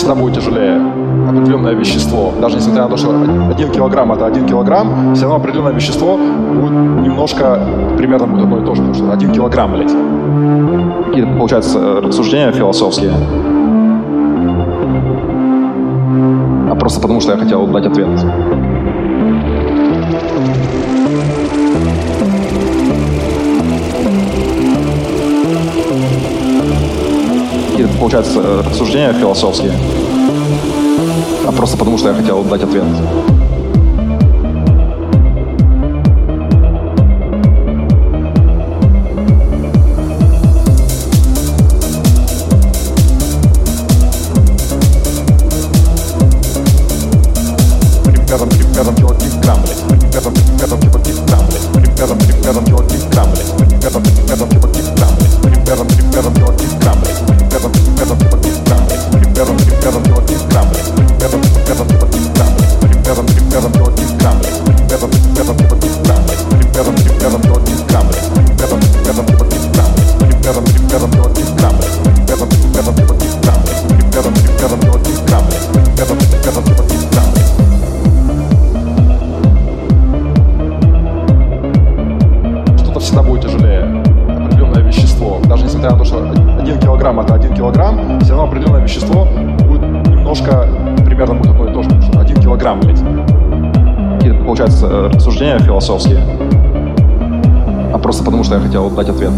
всегда будет тяжелее определенное вещество. Даже несмотря на то, что один килограмм это один килограмм, все равно определенное вещество будет немножко, примерно будет одно и то же, потому что один килограмм, блядь. Какие-то, получается, рассуждения философские. А просто потому, что я хотел дать ответ. Какие-то, получается, рассуждения философские. А просто потому, что я хотел дать ответ. Примерно, примерно килограмм, блядь. Примерно, примерно килограмм, блядь. Примерно, примерно килограмм, блядь. Несмотря на то, что один килограмм это один килограмм, все равно определенное вещество будет немножко, примерно будет одно и то же, потому что один килограмм, блядь. Какие-то, получается, рассуждения философские. А просто потому, что я хотел дать ответ.